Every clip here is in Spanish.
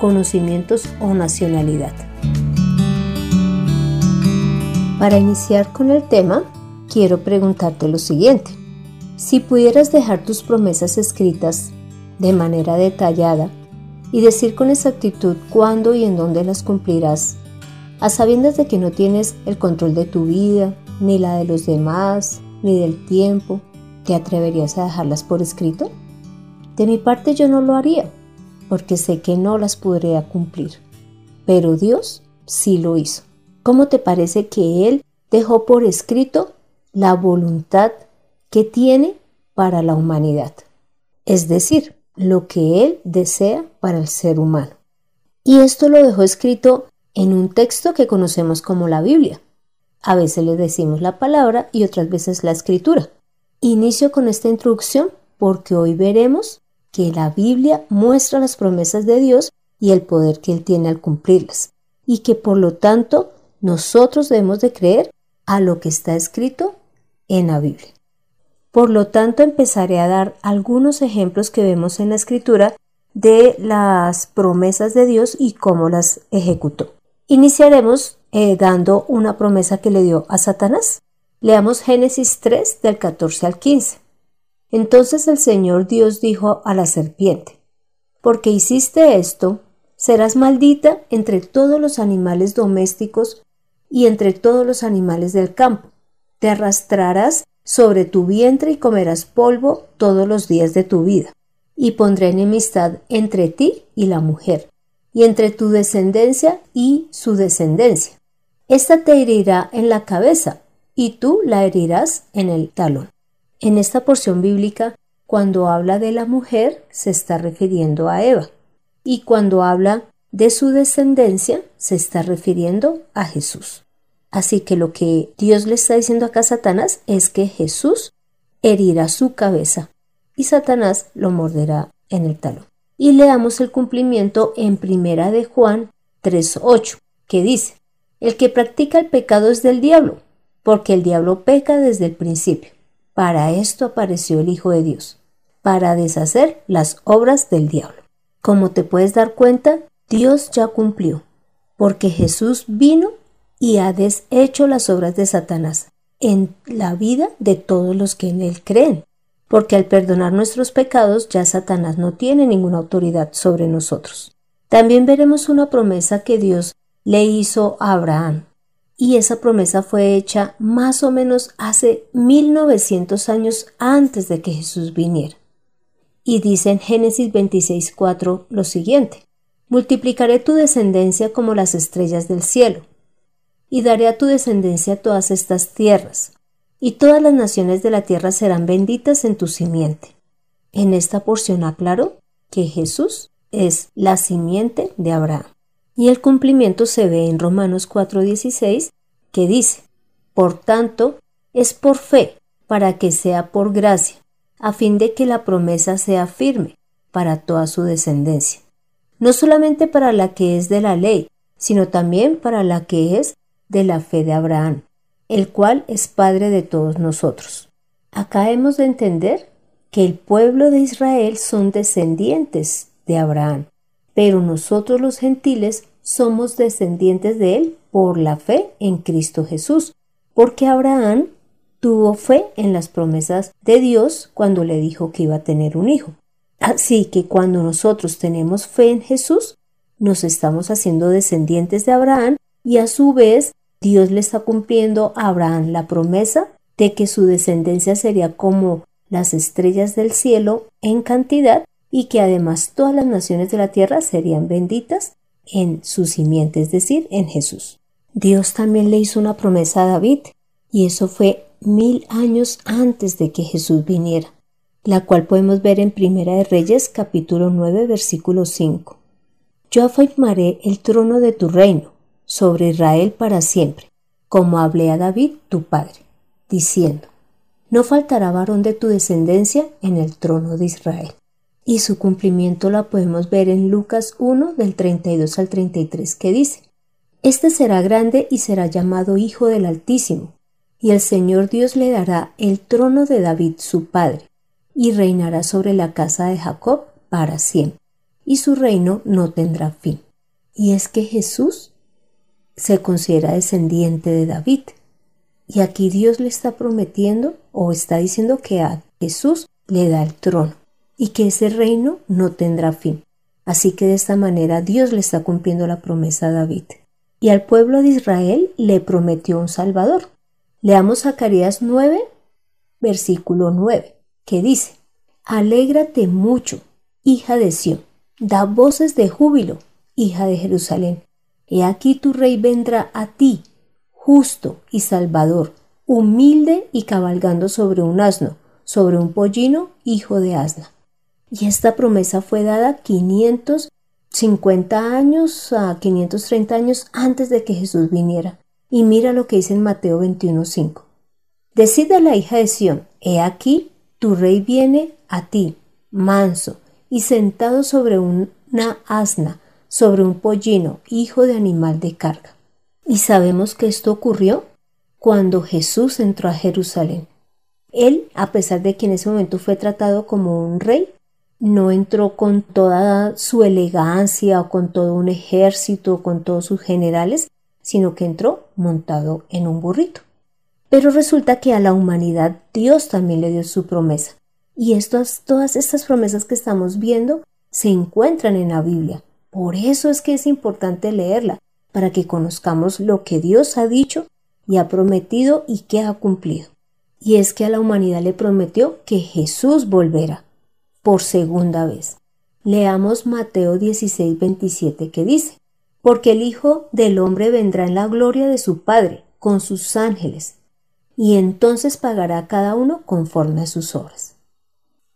conocimientos o nacionalidad. Para iniciar con el tema, quiero preguntarte lo siguiente. Si pudieras dejar tus promesas escritas de manera detallada y decir con exactitud cuándo y en dónde las cumplirás, a sabiendas de que no tienes el control de tu vida, ni la de los demás, ni del tiempo, ¿te atreverías a dejarlas por escrito? De mi parte yo no lo haría, porque sé que no las podría cumplir. Pero Dios sí lo hizo. ¿Cómo te parece que Él dejó por escrito la voluntad que tiene para la humanidad? Es decir, lo que Él desea para el ser humano. Y esto lo dejó escrito en un texto que conocemos como la Biblia. A veces le decimos la palabra y otras veces la escritura. Inicio con esta introducción porque hoy veremos que la Biblia muestra las promesas de Dios y el poder que Él tiene al cumplirlas, y que por lo tanto nosotros debemos de creer a lo que está escrito en la Biblia. Por lo tanto, empezaré a dar algunos ejemplos que vemos en la escritura de las promesas de Dios y cómo las ejecutó. Iniciaremos eh, dando una promesa que le dio a Satanás. Leamos Génesis 3 del 14 al 15. Entonces el Señor Dios dijo a la serpiente, Porque hiciste esto, serás maldita entre todos los animales domésticos y entre todos los animales del campo. Te arrastrarás sobre tu vientre y comerás polvo todos los días de tu vida. Y pondré enemistad entre ti y la mujer, y entre tu descendencia y su descendencia. Esta te herirá en la cabeza, y tú la herirás en el talón. En esta porción bíblica, cuando habla de la mujer, se está refiriendo a Eva, y cuando habla de su descendencia, se está refiriendo a Jesús. Así que lo que Dios le está diciendo acá a Satanás es que Jesús herirá su cabeza y Satanás lo morderá en el talón. Y leamos el cumplimiento en primera de Juan 3.8, que dice, el que practica el pecado es del diablo, porque el diablo peca desde el principio. Para esto apareció el Hijo de Dios, para deshacer las obras del diablo. Como te puedes dar cuenta, Dios ya cumplió, porque Jesús vino y ha deshecho las obras de Satanás en la vida de todos los que en él creen, porque al perdonar nuestros pecados ya Satanás no tiene ninguna autoridad sobre nosotros. También veremos una promesa que Dios le hizo a Abraham y esa promesa fue hecha más o menos hace 1900 años antes de que Jesús viniera. Y dice en Génesis 26:4 lo siguiente: Multiplicaré tu descendencia como las estrellas del cielo, y daré a tu descendencia todas estas tierras, y todas las naciones de la tierra serán benditas en tu simiente. En esta porción aclaró que Jesús es la simiente de Abraham. Y el cumplimiento se ve en Romanos 4:16, que dice, Por tanto, es por fe, para que sea por gracia, a fin de que la promesa sea firme para toda su descendencia, no solamente para la que es de la ley, sino también para la que es de la fe de Abraham, el cual es Padre de todos nosotros. Acá hemos de entender que el pueblo de Israel son descendientes de Abraham, pero nosotros los gentiles somos descendientes de él por la fe en Cristo Jesús, porque Abraham tuvo fe en las promesas de Dios cuando le dijo que iba a tener un hijo. Así que cuando nosotros tenemos fe en Jesús, nos estamos haciendo descendientes de Abraham y a su vez Dios le está cumpliendo a Abraham la promesa de que su descendencia sería como las estrellas del cielo en cantidad y que además todas las naciones de la tierra serían benditas en su simiente, es decir, en Jesús. Dios también le hizo una promesa a David, y eso fue mil años antes de que Jesús viniera, la cual podemos ver en Primera de Reyes capítulo 9 versículo 5. yo afirmaré el trono de tu reino sobre Israel para siempre, como hablé a David tu padre, diciendo, no faltará varón de tu descendencia en el trono de Israel. Y su cumplimiento la podemos ver en Lucas 1 del 32 al 33 que dice, Este será grande y será llamado Hijo del Altísimo, y el Señor Dios le dará el trono de David su padre, y reinará sobre la casa de Jacob para siempre y su reino no tendrá fin. Y es que Jesús se considera descendiente de David. Y aquí Dios le está prometiendo o está diciendo que a Jesús le da el trono y que ese reino no tendrá fin. Así que de esta manera Dios le está cumpliendo la promesa a David. Y al pueblo de Israel le prometió un Salvador. Leamos Zacarías 9, versículo 9, que dice, Alégrate mucho, hija de Sión, Da voces de júbilo, hija de Jerusalén. He aquí tu rey vendrá a ti, justo y salvador, humilde y cabalgando sobre un asno, sobre un pollino, hijo de asna. Y esta promesa fue dada 550 años a 530 años antes de que Jesús viniera. Y mira lo que dice en Mateo 21:5. Decide a la hija de Sión, he aquí, tu rey viene a ti, manso, y sentado sobre una asna, sobre un pollino, hijo de animal de carga. Y sabemos que esto ocurrió cuando Jesús entró a Jerusalén. Él, a pesar de que en ese momento fue tratado como un rey, no entró con toda su elegancia o con todo un ejército o con todos sus generales, sino que entró montado en un burrito. Pero resulta que a la humanidad Dios también le dio su promesa. Y todas estas promesas que estamos viendo se encuentran en la Biblia. Por eso es que es importante leerla, para que conozcamos lo que Dios ha dicho y ha prometido y que ha cumplido. Y es que a la humanidad le prometió que Jesús volverá por segunda vez. Leamos Mateo 16, 27 que dice, porque el Hijo del Hombre vendrá en la gloria de su Padre con sus ángeles, y entonces pagará a cada uno conforme a sus obras.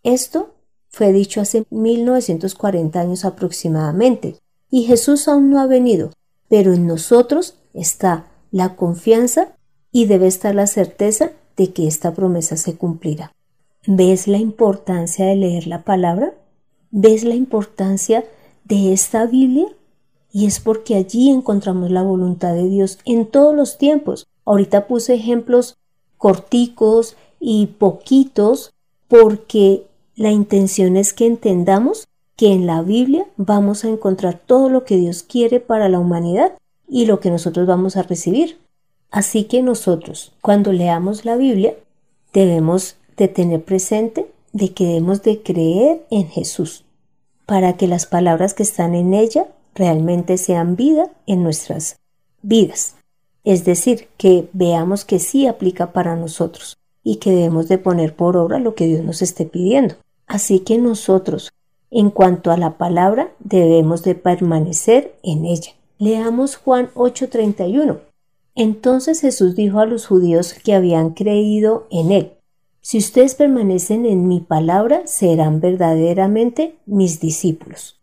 Esto fue dicho hace 1940 años aproximadamente, y Jesús aún no ha venido, pero en nosotros está la confianza y debe estar la certeza de que esta promesa se cumplirá. ¿Ves la importancia de leer la palabra? ¿Ves la importancia de esta Biblia? Y es porque allí encontramos la voluntad de Dios en todos los tiempos. Ahorita puse ejemplos corticos y poquitos porque la intención es que entendamos que en la Biblia vamos a encontrar todo lo que Dios quiere para la humanidad y lo que nosotros vamos a recibir. Así que nosotros, cuando leamos la Biblia, debemos de tener presente de que debemos de creer en Jesús, para que las palabras que están en ella realmente sean vida en nuestras vidas. Es decir, que veamos que sí aplica para nosotros y que debemos de poner por obra lo que Dios nos esté pidiendo. Así que nosotros, en cuanto a la palabra, debemos de permanecer en ella. Leamos Juan 8:31. Entonces Jesús dijo a los judíos que habían creído en él, Si ustedes permanecen en mi palabra, serán verdaderamente mis discípulos.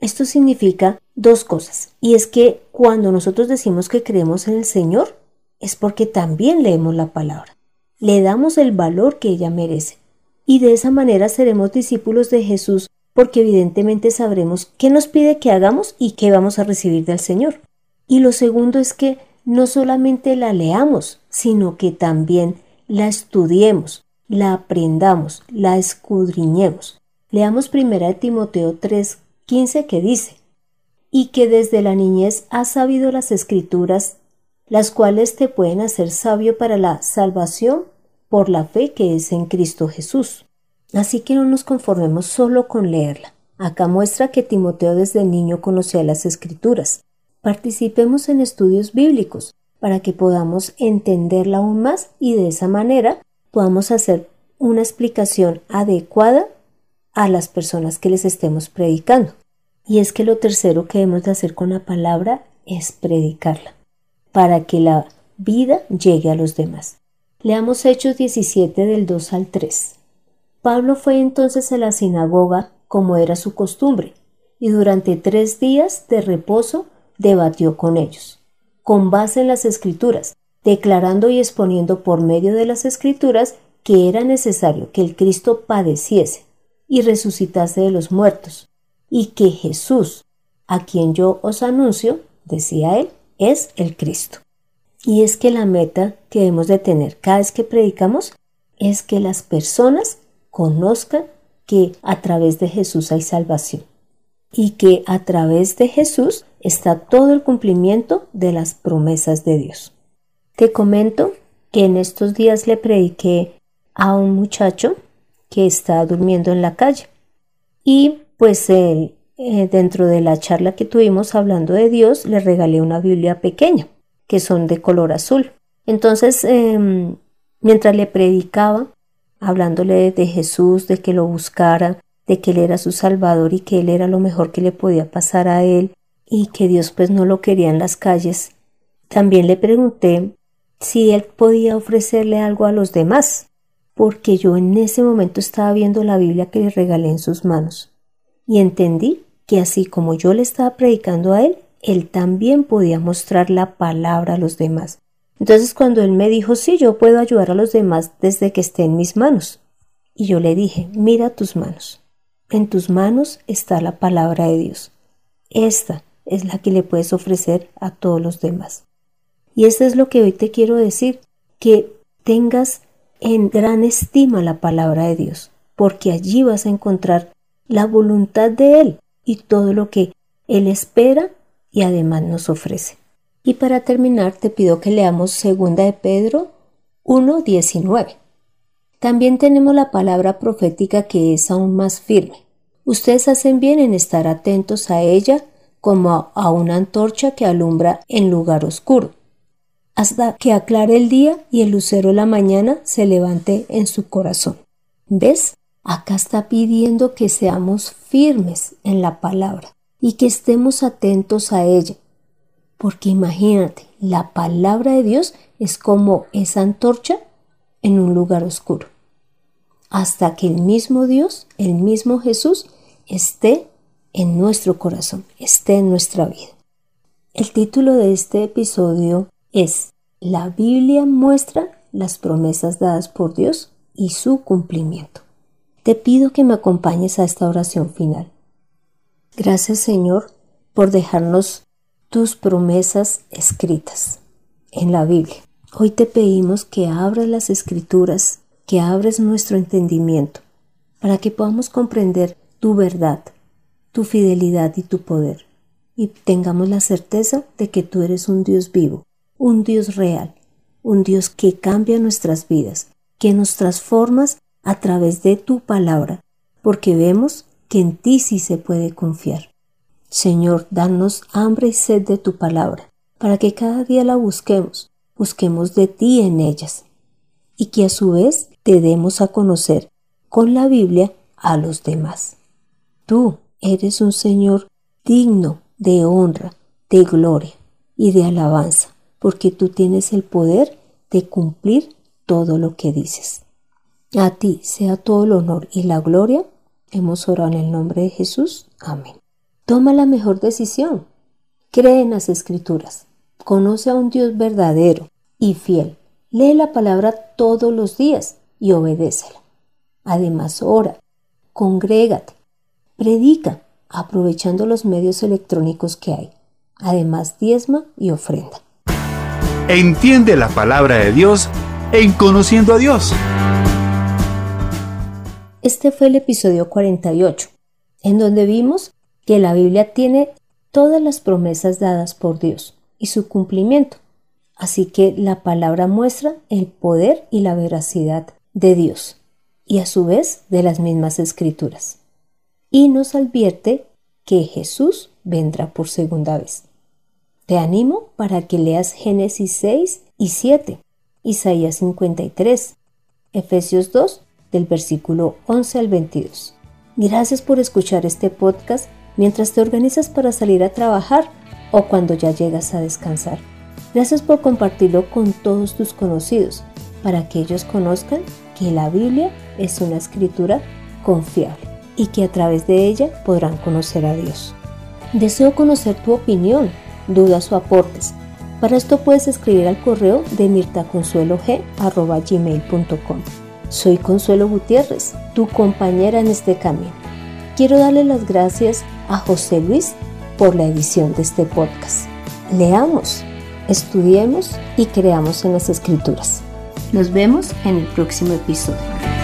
Esto significa dos cosas, y es que cuando nosotros decimos que creemos en el Señor, es porque también leemos la palabra. Le damos el valor que ella merece y de esa manera seremos discípulos de Jesús porque evidentemente sabremos qué nos pide que hagamos y qué vamos a recibir del Señor. Y lo segundo es que no solamente la leamos, sino que también la estudiemos, la aprendamos, la escudriñemos. Leamos primera Timoteo 3:15 que dice, y que desde la niñez has sabido las escrituras, las cuales te pueden hacer sabio para la salvación por la fe que es en Cristo Jesús. Así que no nos conformemos solo con leerla. Acá muestra que Timoteo desde niño conocía las escrituras. Participemos en estudios bíblicos para que podamos entenderla aún más y de esa manera podamos hacer una explicación adecuada a las personas que les estemos predicando. Y es que lo tercero que debemos de hacer con la palabra es predicarla, para que la vida llegue a los demás. Leamos Hechos 17 del 2 al 3. Pablo fue entonces a la sinagoga como era su costumbre, y durante tres días de reposo debatió con ellos, con base en las escrituras, declarando y exponiendo por medio de las escrituras que era necesario que el Cristo padeciese y resucitase de los muertos, y que Jesús, a quien yo os anuncio, decía él, es el Cristo. Y es que la meta que debemos de tener cada vez que predicamos es que las personas conozcan que a través de Jesús hay salvación y que a través de Jesús está todo el cumplimiento de las promesas de Dios. Te comento que en estos días le prediqué a un muchacho que está durmiendo en la calle y pues eh, dentro de la charla que tuvimos hablando de Dios le regalé una Biblia pequeña que son de color azul. Entonces, em, mientras le predicaba, hablándole de Jesús, de que lo buscara, de que Él era su Salvador y que Él era lo mejor que le podía pasar a Él y que Dios pues no lo quería en las calles, también le pregunté si Él podía ofrecerle algo a los demás, porque yo en ese momento estaba viendo la Biblia que le regalé en sus manos y entendí que así como yo le estaba predicando a Él, Él también podía mostrar la palabra a los demás. Entonces cuando Él me dijo, sí, yo puedo ayudar a los demás desde que esté en mis manos. Y yo le dije, mira tus manos. En tus manos está la palabra de Dios. Esta es la que le puedes ofrecer a todos los demás. Y esto es lo que hoy te quiero decir, que tengas en gran estima la palabra de Dios, porque allí vas a encontrar la voluntad de Él y todo lo que Él espera y además nos ofrece. Y para terminar te pido que leamos segunda de Pedro 1.19. También tenemos la palabra profética que es aún más firme. Ustedes hacen bien en estar atentos a ella como a una antorcha que alumbra en lugar oscuro, hasta que aclare el día y el lucero de la mañana se levante en su corazón. ¿Ves? Acá está pidiendo que seamos firmes en la palabra y que estemos atentos a ella. Porque imagínate, la palabra de Dios es como esa antorcha en un lugar oscuro hasta que el mismo Dios, el mismo Jesús, esté en nuestro corazón, esté en nuestra vida. El título de este episodio es La Biblia muestra las promesas dadas por Dios y su cumplimiento. Te pido que me acompañes a esta oración final. Gracias Señor por dejarnos tus promesas escritas en la Biblia. Hoy te pedimos que abras las escrituras que abres nuestro entendimiento para que podamos comprender tu verdad, tu fidelidad y tu poder, y tengamos la certeza de que tú eres un Dios vivo, un Dios real, un Dios que cambia nuestras vidas, que nos transformas a través de tu palabra, porque vemos que en ti sí se puede confiar. Señor, danos hambre y sed de tu palabra, para que cada día la busquemos, busquemos de ti en ellas, y que a su vez te demos a conocer con la Biblia a los demás. Tú eres un Señor digno de honra, de gloria y de alabanza, porque tú tienes el poder de cumplir todo lo que dices. A ti sea todo el honor y la gloria. Hemos orado en el nombre de Jesús. Amén. Toma la mejor decisión. Cree en las escrituras. Conoce a un Dios verdadero y fiel. Lee la palabra todos los días y obedécela. Además, ora, congrégate, predica, aprovechando los medios electrónicos que hay. Además, diezma y ofrenda. Entiende la palabra de Dios en Conociendo a Dios. Este fue el episodio 48, en donde vimos que la Biblia tiene todas las promesas dadas por Dios y su cumplimiento. Así que la palabra muestra el poder y la veracidad de Dios y a su vez de las mismas escrituras. Y nos advierte que Jesús vendrá por segunda vez. Te animo para que leas Génesis 6 y 7, Isaías 53, Efesios 2 del versículo 11 al 22. Gracias por escuchar este podcast mientras te organizas para salir a trabajar o cuando ya llegas a descansar. Gracias por compartirlo con todos tus conocidos para que ellos conozcan que la Biblia es una escritura confiable. y que a través de ella podrán conocer a Dios. Deseo conocer tu opinión, dudas o aportes. Para esto puedes escribir al correo de mirtaconsuelog.gmail.com. Soy Consuelo Gutiérrez, tu compañera en este camino. Quiero darle las gracias a José Luis por la edición de este podcast. Leamos, estudiemos y creamos en las escrituras. Nos vemos en el próximo episodio.